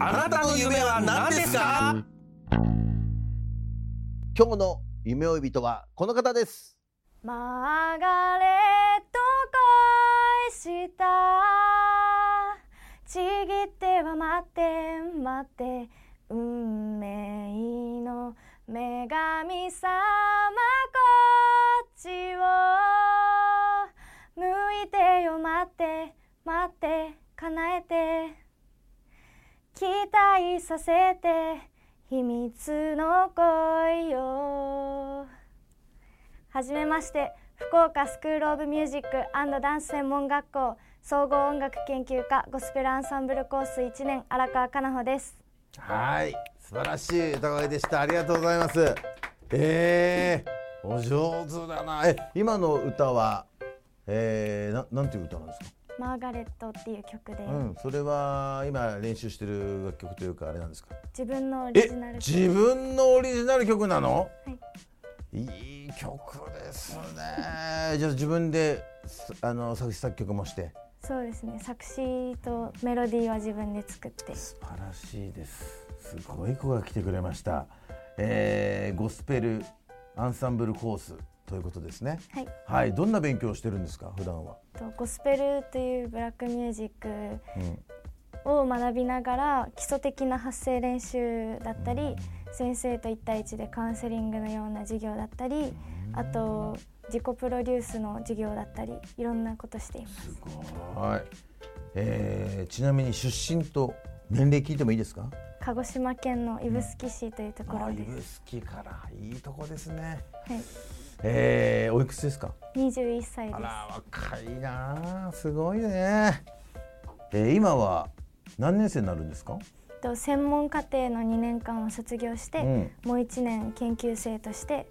あなたの夢は何ですか？今日の夢追い人はこの方です。マーガレット恋した。ちぎっては待って待って。運命の女神様こっちを。向いてよ待って待って。叶えて期待させて秘密の恋よはじめまして福岡スクール・オブ・ミュージックダンス専門学校総合音楽研究科ゴスペルアンサンブルコース1年荒川かなほです。はい素晴らしい歌声でした。ありがとうございます。えー、お上手だな。え今の歌はえー、ななんていう歌なんですか？マーガレットっていう曲で、うん、それは今練習してる楽曲というかあれなんですか？自分のオリえジナル曲。自分のオリジナル曲なの、はい。いい曲ですね。じゃあ自分ですあの作詞作曲もして。そうですね。作詞とメロディーは自分で作って。素晴らしいです。すごい子が来てくれました、えー、ゴスペルアンサンブルコースということですね。はい。はい。どんな勉強をしてるんですか？普段は、とゴスペルというブラックミュージックうん、を学びながら基礎的な発声練習だったり先生と1対1でカウンセリングのような授業だったりあと自己プロデュースの授業だったりいろんなことしています。すごい、えー、ちなみに出身と年齢聞いてもいいですか？鹿児島県の指宿市というところであ指す、宿から。いいとこですね。はい、えー、おいくつですか？21歳です。あら若いなあ。すごいね、えー、今は何年生になるんですか？と専門課程の2年間を卒業して、うん。もう1年研究生として、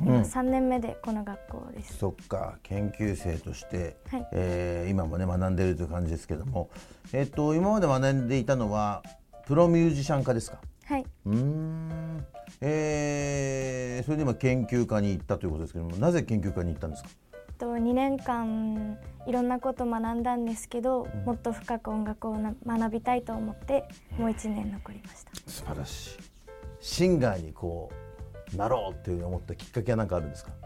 うん。今3年目でこの学校です、そっか。研究生として、はい。えー今もね学んでいるという感じですけども。えっ、と今まで学んでいたのはプロミュージシャン科ですか？はい。うーん。えー、それで今研究科に行ったということですけどもなぜ研究科に行ったんですか？と2年間いろんなこと学んだんですけど、もっと深く音楽をな学びたいと思ってもう1年残りました。素晴らしい。シンガーにこうなろうっていう思ったきっかけは何かあるんですか、と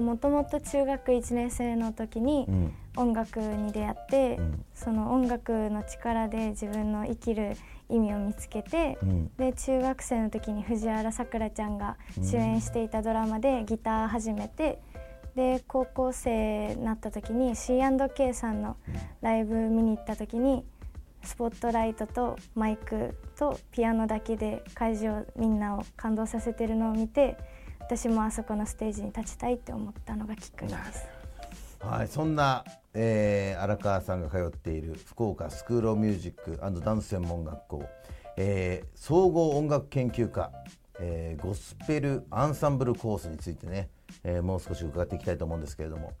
もともと中学1年生の時にうん。音楽に出会って、うん。その音楽の力で自分の生きる意味を見つけて、うん。で中学生の時に藤原さくらちゃんが主演していたドラマでギター始めて、で高校生になった時に C&K さんのライブ見に行った時にスポットライトとマイクとピアノだけで会場みんなを感動させてるのを見て私もあそこのステージに立ちたいって思ったのがきっかけです。はい、そんな、えー荒川さんが通っている福岡スクール・オブ・ミュージックダンス専門学校、えー総合音楽研究科、えーゴスペルアンサンブルコースについてね、えーもう少し伺っていきたいと思うんですけれども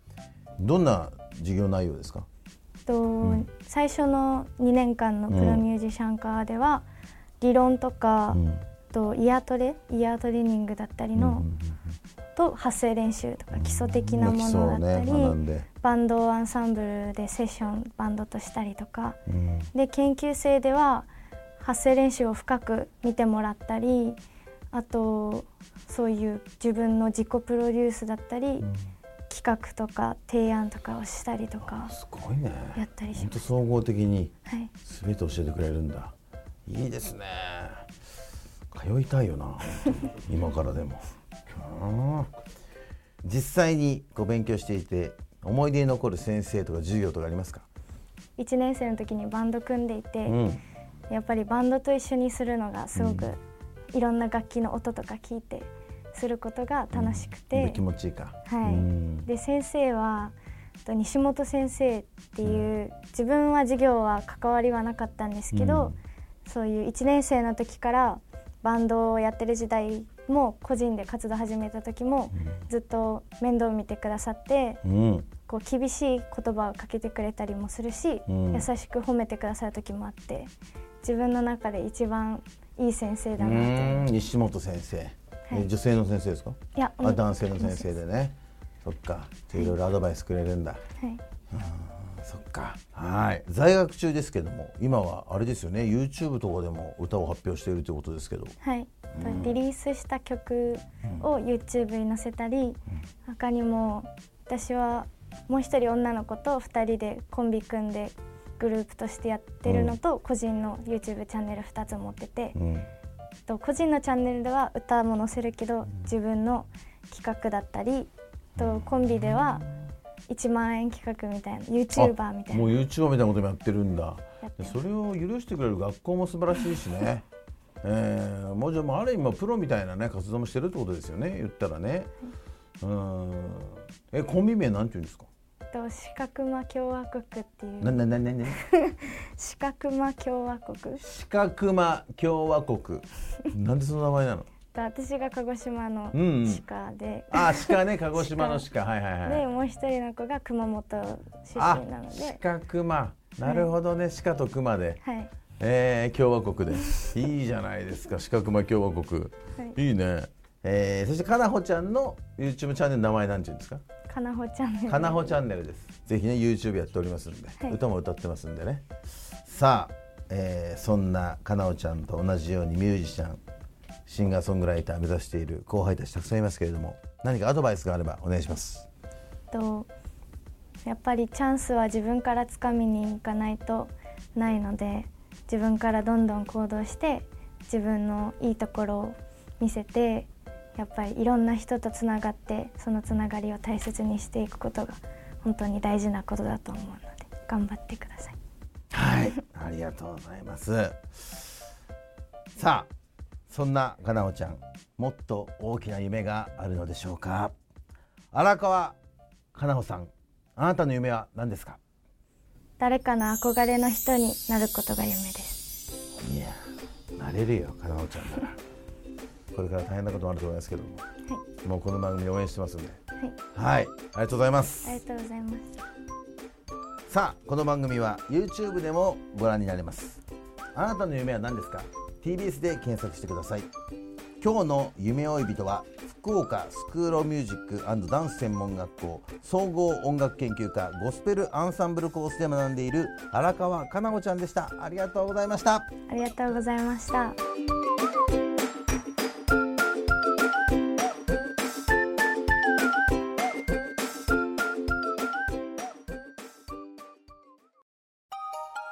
どんな授業内容ですか？と、最初の2年間のプロミュージシャン科では、理論とか、うんとイヤートレイヤートレーニングだったりの、と発声練習とか基礎的なものだったり、ねバンドアンサンブルでセッションバンドとしたりとか。うん。で研究生では発声練習を深く見てもらったりあとそういう自分の自己プロデュースだったり、企画とか提案とかをしたりとかすごいね。やったりします。本当総合的にはい。全て教えてくれるんだ。いいですね通いたいよな今からでも。うん実際にこう勉強していて思い出に残る先生とか授業とかありますか、1年生の時にバンド組んでいて、うん。やっぱりバンドと一緒にするのがすごく、いろんな楽器の音とか聞いてすることが楽しくて、で気持ちいいか。はい。うん。で先生はと西本先生っていう、自分は授業は関わりはなかったんですけど、そういう1年生の時からバンドをやってる時代も個人で活動始めた時も、ずっと面倒を見てくださってうん。こう厳しい言葉をかけてくれたりもするし、うん。優しく褒めてくださる時もあって自分の中で一番いい先生だうなと。西本先生、はい。え女性の先生ですか？いやあ男性の先生でね。そっか。いろいろアドバイスくれるんだ、はいそっか。はい。在学中ですけども今はあれですよね。YouTube とかでも歌を発表しているということですけど。はい、リリースした曲を YouTube に載せたり、他にも私はもう一人女の子と2人でコンビ組んでグループとしてやってるのと、個人の YouTube チャンネル2つ持ってて、うん。と個人のチャンネルでは歌も載せるけど自分の企画だったりとコンビでは1万円企画みたいな YouTuber みたいもうな YouTuber みたいなこともやってるんだ。それを許してくれる学校も素晴らしいしね。えー、もうじゃあある意味プロみたいなね活動もしてるってことですよね。言ったらね。うん。えコンビ名なんて言うんですか？と四角間共和国っていう。ななななな。四角間共和国。四角間共和国。なんでその名前なの？と私が鹿児島のうんうん。鹿で、あ鹿ね。鹿児島の鹿。はいはいはい。でもう一人の子が熊本出あ身なので。鹿熊。なるほどね。鹿と熊で、はい。えー、共和国で。いいじゃないですか。鹿熊共和国、はい。い、いね。えー、そしてかなほちゃんの YouTube チャンネルの名前なんて言うんですか？かなほチャンネルかなほチャンネルです。ぜひね YouTube やっておりますんで、はい。歌も歌ってますんでね。さあ、えーそんなかなほちゃんと同じようにミュージシャンシンガーソングライター目指している後輩たちたくさんいますけれども何かアドバイスがあればお願いしますとやっぱりチャンスは自分からつかみに行かないとないので自分からどんどん行動して自分のいいところを見せてやっぱりいろんな人とつながってそのつながりを大切にしていくことが本当に大事なことだと思うので頑張ってください。はい、ありがとうございます。さあ、そんなかなおちゃん、もっと大きな夢があるのでしょうか？荒川かなほさん、あなたの夢は何ですか？誰かの憧れの人になることが夢です。いや、なれるよ、かなほちゃんなら。これから大変なこともあると思いますけども、はい、もうこの番組応援してますんで。はい、はい、ありがとうございますあ。りがとうございます。さあこの番組は YouTube でもご覧になれますあなたの夢は何ですか？TBS で検索してください。今日の夢追い人は福岡スクールミュージックダンス専門学校総合音楽研究科ゴスペルアンサンブルコースで学んでいる荒川かな子ちゃんでした。ありがとうございました。ありがとうございました。